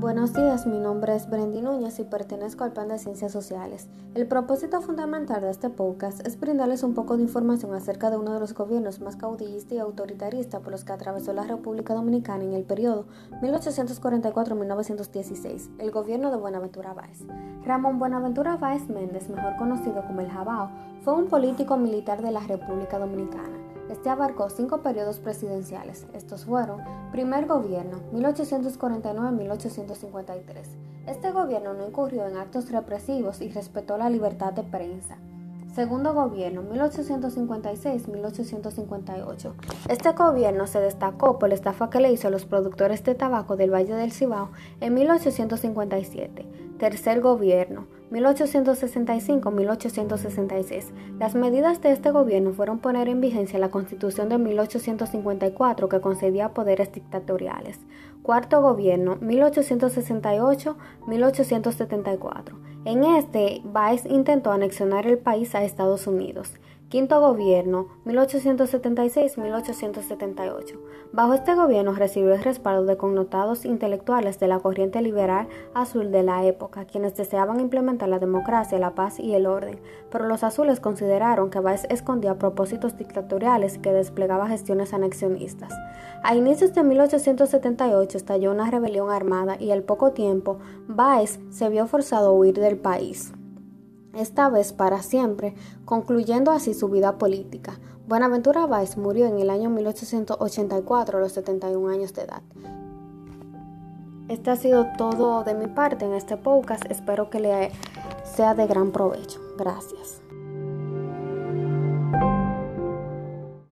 Buenos días, mi nombre es Brendy Núñez y pertenezco al Plan de Ciencias Sociales. El propósito fundamental de este podcast es brindarles un poco de información acerca de uno de los gobiernos más caudillista y autoritarista por los que atravesó la República Dominicana en el periodo 1844-1916, el gobierno de Buenaventura Báez. Ramón Buenaventura Báez Méndez, mejor conocido como el Jabao, fue un político militar de la República Dominicana. Este abarcó cinco periodos presidenciales. Estos fueron primer gobierno 1849-1853. Este gobierno no incurrió en actos represivos y respetó la libertad de prensa. Segundo gobierno 1856-1858. Este gobierno se destacó por la estafa que le hizo a los productores de tabaco del Valle del Cibao en 1857. Tercer gobierno 1865-1866. Las medidas de este gobierno fueron poner en vigencia la Constitución de 1854 que concedía poderes dictatoriales. Cuarto gobierno 1868-1874. En este, Baez intentó anexionar el país a Estados Unidos. Quinto gobierno, 1876-1878. Bajo este gobierno recibió el respaldo de connotados intelectuales de la corriente liberal azul de la época, quienes deseaban implementar la democracia, la paz y el orden, pero los azules consideraron que Baez escondía propósitos dictatoriales que desplegaba gestiones anexionistas. A inicios de 1878 estalló una rebelión armada y al poco tiempo Baez se vio forzado a huir del país esta vez para siempre, concluyendo así su vida política. Buenaventura Báez murió en el año 1884 a los 71 años de edad. Este ha sido todo de mi parte en este podcast. Espero que le sea de gran provecho. Gracias.